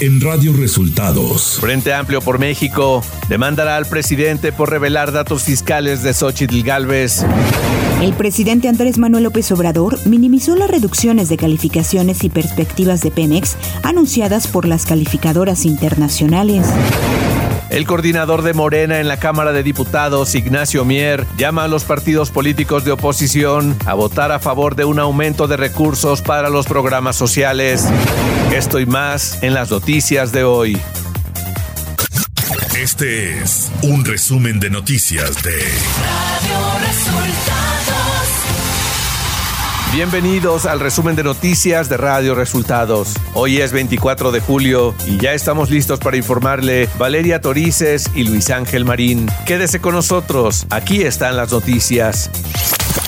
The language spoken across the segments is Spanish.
en Radio Resultados. Frente Amplio por México demandará al presidente por revelar datos fiscales de Xochitl Galvez. El presidente Andrés Manuel López Obrador minimizó las reducciones de calificaciones y perspectivas de Pemex anunciadas por las calificadoras internacionales. El coordinador de Morena en la Cámara de Diputados, Ignacio Mier, llama a los partidos políticos de oposición a votar a favor de un aumento de recursos para los programas sociales. Esto y más en las noticias de hoy. Este es un resumen de noticias de Radio Resultados. Bienvenidos al resumen de noticias de Radio Resultados. Hoy es 24 de julio y ya estamos listos para informarle Valeria Torices y Luis Ángel Marín. Quédese con nosotros, aquí están las noticias.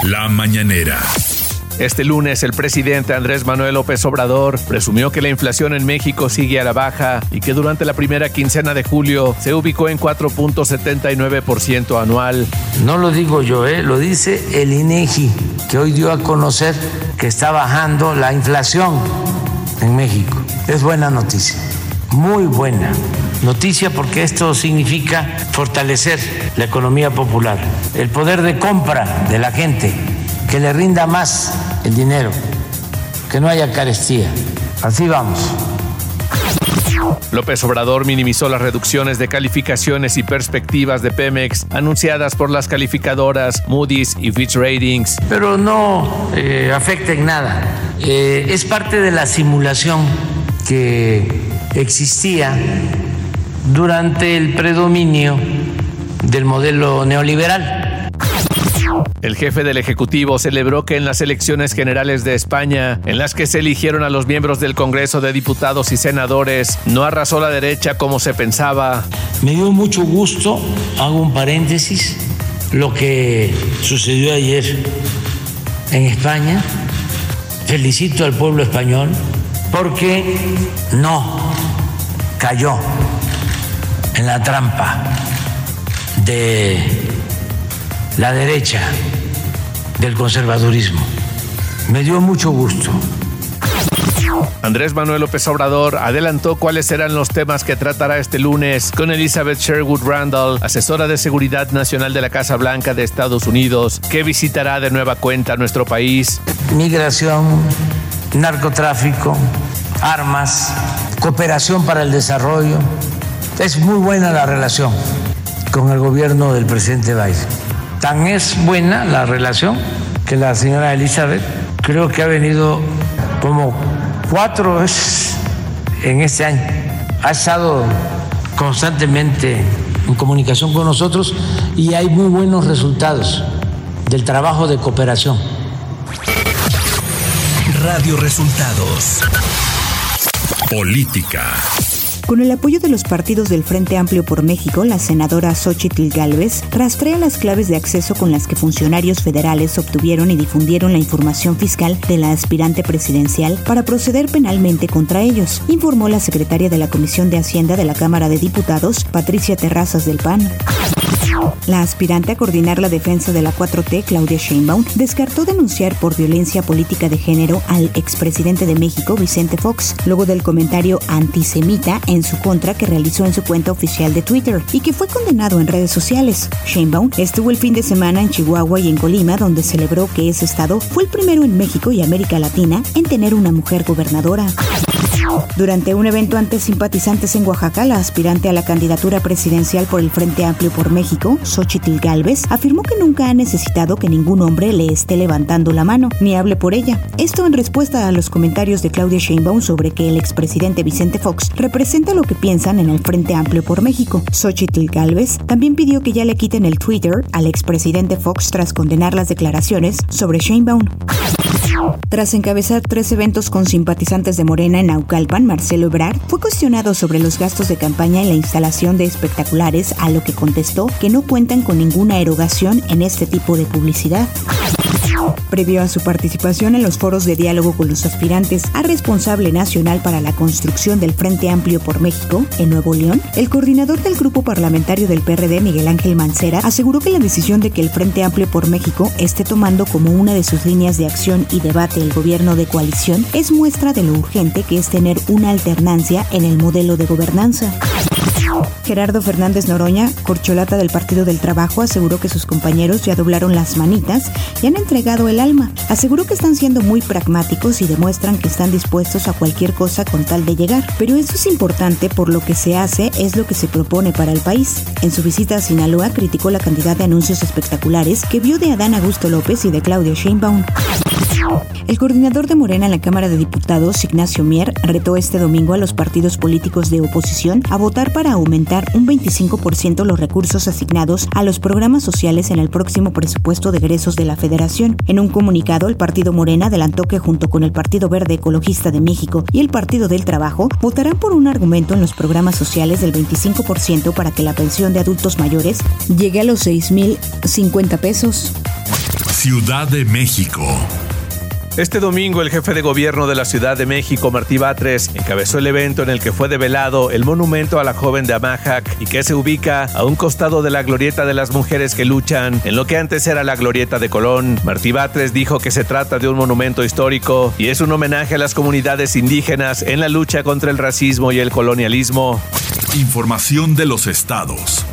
La mañanera. Este lunes el presidente Andrés Manuel López Obrador presumió que la inflación en México sigue a la baja y que durante la primera quincena de julio se ubicó en 4.79% anual. No lo digo yo, ¿eh? lo dice el INEGI, que hoy dio a conocer que está bajando la inflación en México. Es buena noticia, muy buena noticia porque esto significa fortalecer la economía popular, el poder de compra de la gente, que le rinda más el dinero, que no haya carestía. Así vamos. López Obrador minimizó las reducciones de calificaciones y perspectivas de Pemex anunciadas por las calificadoras Moody's y Fitch Ratings. Pero no eh, afecta en nada. Eh, es parte de la simulación que existía durante el predominio del modelo neoliberal el jefe del Ejecutivo celebró que en las elecciones generales de España, en las que se eligieron a los miembros del Congreso de Diputados y Senadores, no arrasó la derecha como se pensaba. Me dio mucho gusto, hago un paréntesis, lo que sucedió ayer en España. Felicito al pueblo español porque no cayó en la trampa de la derecha del conservadurismo. Me dio mucho gusto. Andrés Manuel López Obrador adelantó cuáles serán los temas que tratará este lunes con Elizabeth Sherwood Randall, asesora de Seguridad Nacional de la Casa Blanca de Estados Unidos, que visitará de nueva cuenta nuestro país. Migración, narcotráfico, armas, cooperación para el desarrollo. Es muy buena la relación con el gobierno del presidente Biden. Tan es buena la relación que la señora Elizabeth creo que ha venido como cuatro veces en este año. Ha estado constantemente en comunicación con nosotros y hay muy buenos resultados del trabajo de cooperación. Radio Resultados. Política. Con el apoyo de los partidos del Frente Amplio por México, la senadora Xochitl Galvez rastrea las claves de acceso con las que funcionarios federales obtuvieron y difundieron la información fiscal de la aspirante presidencial para proceder penalmente contra ellos, informó la secretaria de la Comisión de Hacienda de la Cámara de Diputados, Patricia Terrazas del PAN. La aspirante a coordinar la defensa de la 4T, Claudia Sheinbaum, descartó denunciar por violencia política de género al expresidente de México, Vicente Fox, luego del comentario antisemita en su contra que realizó en su cuenta oficial de Twitter y que fue condenado en redes sociales. Sheinbaum estuvo el fin de semana en Chihuahua y en Colima, donde celebró que ese estado fue el primero en México y América Latina en tener una mujer gobernadora. Durante un evento ante simpatizantes en Oaxaca, la aspirante a la candidatura presidencial por el Frente Amplio por México, Xochitl Galvez, afirmó que nunca ha necesitado que ningún hombre le esté levantando la mano ni hable por ella. Esto en respuesta a los comentarios de Claudia Sheinbaum sobre que el expresidente Vicente Fox representa lo que piensan en el Frente Amplio por México. Xochitl Galvez también pidió que ya le quiten el Twitter al expresidente Fox tras condenar las declaraciones sobre Sheinbaum. Tras encabezar tres eventos con simpatizantes de Morena en Naucalpan, Marcelo Ebrard fue cuestionado sobre los gastos de campaña en la instalación de espectaculares, a lo que contestó que no cuentan con ninguna erogación en este tipo de publicidad. Previo a su participación en los foros de diálogo con los aspirantes a responsable nacional para la construcción del Frente Amplio por México en Nuevo León, el coordinador del grupo parlamentario del PRD, Miguel Ángel Mancera, aseguró que la decisión de que el Frente Amplio por México esté tomando como una de sus líneas de acción y debate el gobierno de coalición es muestra de lo urgente que es tener una alternancia en el modelo de gobernanza. Gerardo Fernández Noroña, corcholata del Partido del Trabajo, aseguró que sus compañeros ya doblaron las manitas y han entregado el alma. Aseguró que están siendo muy pragmáticos y demuestran que están dispuestos a cualquier cosa con tal de llegar. Pero eso es importante por lo que se hace es lo que se propone para el país. En su visita a Sinaloa criticó la cantidad de anuncios espectaculares que vio de Adán Augusto López y de Claudia Sheinbaum. El coordinador de Morena en la Cámara de Diputados, Ignacio Mier, retó este domingo a los partidos políticos de oposición a votar para aumentar un 25% los recursos asignados a los programas sociales en el próximo presupuesto de egresos de la Federación. En un comunicado, el Partido Morena adelantó que junto con el Partido Verde Ecologista de México y el Partido del Trabajo votarán por un argumento en los programas sociales del 25% para que la pensión de adultos mayores llegue a los 6.050 pesos. Ciudad de México. Este domingo el jefe de gobierno de la Ciudad de México, Martí Batres, encabezó el evento en el que fue develado el monumento a la joven de Amajac y que se ubica a un costado de la glorieta de las mujeres que luchan en lo que antes era la glorieta de Colón. Martí Batres dijo que se trata de un monumento histórico y es un homenaje a las comunidades indígenas en la lucha contra el racismo y el colonialismo. Información de los estados.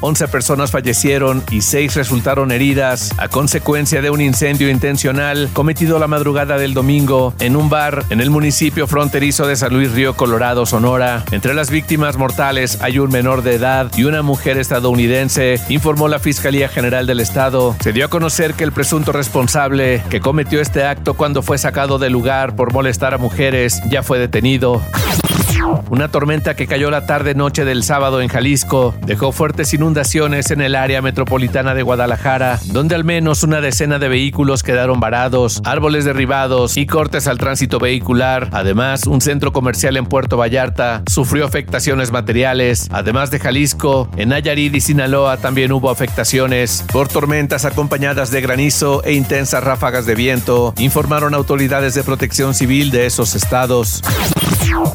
11 personas fallecieron y 6 resultaron heridas a consecuencia de un incendio intencional cometido la madrugada del domingo en un bar en el municipio fronterizo de San Luis Río Colorado, Sonora. Entre las víctimas mortales hay un menor de edad y una mujer estadounidense, informó la Fiscalía General del Estado. Se dio a conocer que el presunto responsable que cometió este acto cuando fue sacado del lugar por molestar a mujeres ya fue detenido. Una tormenta que cayó la tarde-noche del sábado en Jalisco dejó fuertes inundaciones en el área metropolitana de Guadalajara, donde al menos una decena de vehículos quedaron varados, árboles derribados y cortes al tránsito vehicular. Además, un centro comercial en Puerto Vallarta sufrió afectaciones materiales. Además de Jalisco, en Nayarit y Sinaloa también hubo afectaciones por tormentas acompañadas de granizo e intensas ráfagas de viento, informaron autoridades de protección civil de esos estados.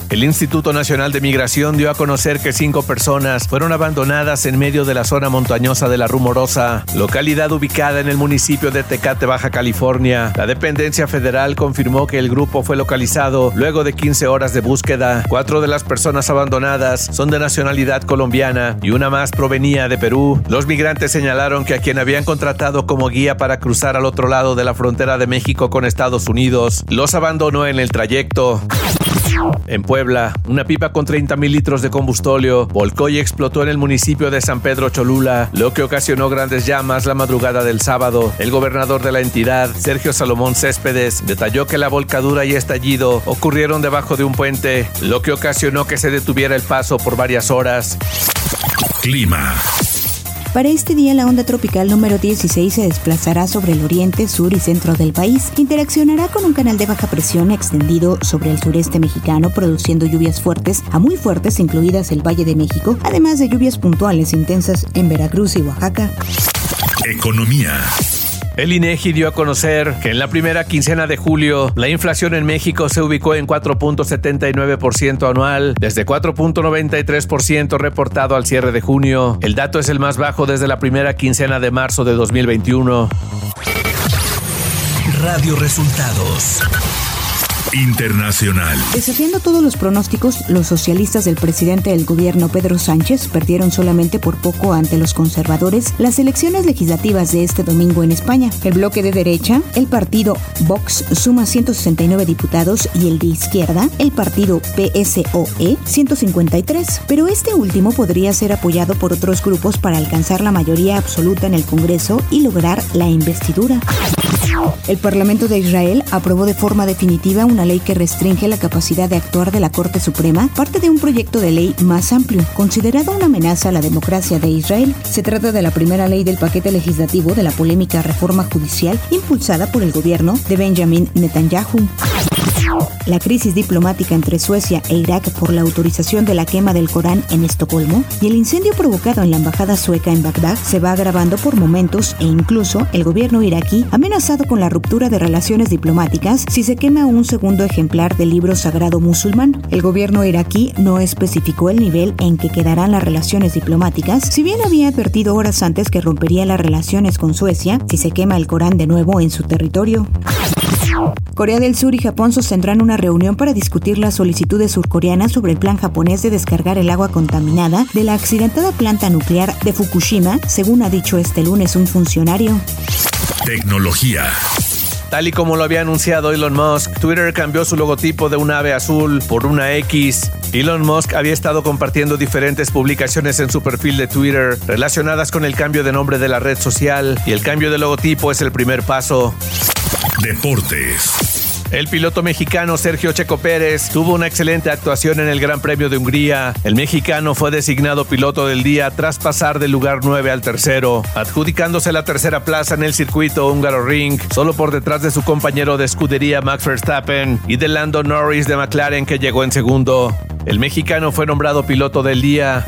El Instituto Nacional de Migración dio a conocer que cinco personas fueron abandonadas en medio de la zona montañosa de la Rumorosa, localidad ubicada en el municipio de Tecate, Baja California. La dependencia federal confirmó que el grupo fue localizado luego de 15 horas de búsqueda. Cuatro de las personas abandonadas son de nacionalidad colombiana y una más provenía de Perú. Los migrantes señalaron que a quien habían contratado como guía para cruzar al otro lado de la frontera de México con Estados Unidos los abandonó en el trayecto. En Puebla, una pipa con 30 mil litros de combustóleo volcó y explotó en el municipio de San Pedro Cholula, lo que ocasionó grandes llamas la madrugada del sábado. El gobernador de la entidad, Sergio Salomón Céspedes, detalló que la volcadura y estallido ocurrieron debajo de un puente, lo que ocasionó que se detuviera el paso por varias horas. Clima. Para este día, la onda tropical número 16 se desplazará sobre el oriente, sur y centro del país. Interaccionará con un canal de baja presión extendido sobre el sureste mexicano, produciendo lluvias fuertes a muy fuertes, incluidas el Valle de México, además de lluvias puntuales intensas en Veracruz y Oaxaca. Economía. El INEGI dio a conocer que en la primera quincena de julio la inflación en México se ubicó en 4.79% anual, desde 4.93% reportado al cierre de junio. El dato es el más bajo desde la primera quincena de marzo de 2021. Radio Resultados. Internacional. Desafiando todos los pronósticos, los socialistas del presidente del gobierno Pedro Sánchez perdieron solamente por poco ante los conservadores las elecciones legislativas de este domingo en España. El bloque de derecha, el partido Vox, suma 169 diputados y el de izquierda, el partido PSOE, 153. Pero este último podría ser apoyado por otros grupos para alcanzar la mayoría absoluta en el Congreso y lograr la investidura. El Parlamento de Israel aprobó de forma definitiva una ley que restringe la capacidad de actuar de la Corte Suprema, parte de un proyecto de ley más amplio, considerado una amenaza a la democracia de Israel. Se trata de la primera ley del paquete legislativo de la polémica reforma judicial impulsada por el gobierno de Benjamin Netanyahu. La crisis diplomática entre Suecia e Irak por la autorización de la quema del Corán en Estocolmo y el incendio provocado en la embajada sueca en Bagdad se va agravando por momentos e incluso el gobierno iraquí amenazado con la ruptura de relaciones diplomáticas si se quema un segundo ejemplar del libro sagrado musulmán. El gobierno iraquí no especificó el nivel en que quedarán las relaciones diplomáticas, si bien había advertido horas antes que rompería las relaciones con Suecia si se quema el Corán de nuevo en su territorio. Corea del Sur y Japón sostendrán una reunión para discutir las solicitudes surcoreanas sobre el plan japonés de descargar el agua contaminada de la accidentada planta nuclear de Fukushima, según ha dicho este lunes un funcionario. Tecnología. Tal y como lo había anunciado Elon Musk, Twitter cambió su logotipo de un ave azul por una X. Elon Musk había estado compartiendo diferentes publicaciones en su perfil de Twitter relacionadas con el cambio de nombre de la red social y el cambio de logotipo es el primer paso. Deportes. El piloto mexicano Sergio Checo Pérez tuvo una excelente actuación en el Gran Premio de Hungría. El mexicano fue designado piloto del día tras pasar del lugar 9 al tercero, adjudicándose la tercera plaza en el circuito húngaro Ring, solo por detrás de su compañero de escudería Max Verstappen y de Lando Norris de McLaren que llegó en segundo. El mexicano fue nombrado piloto del día.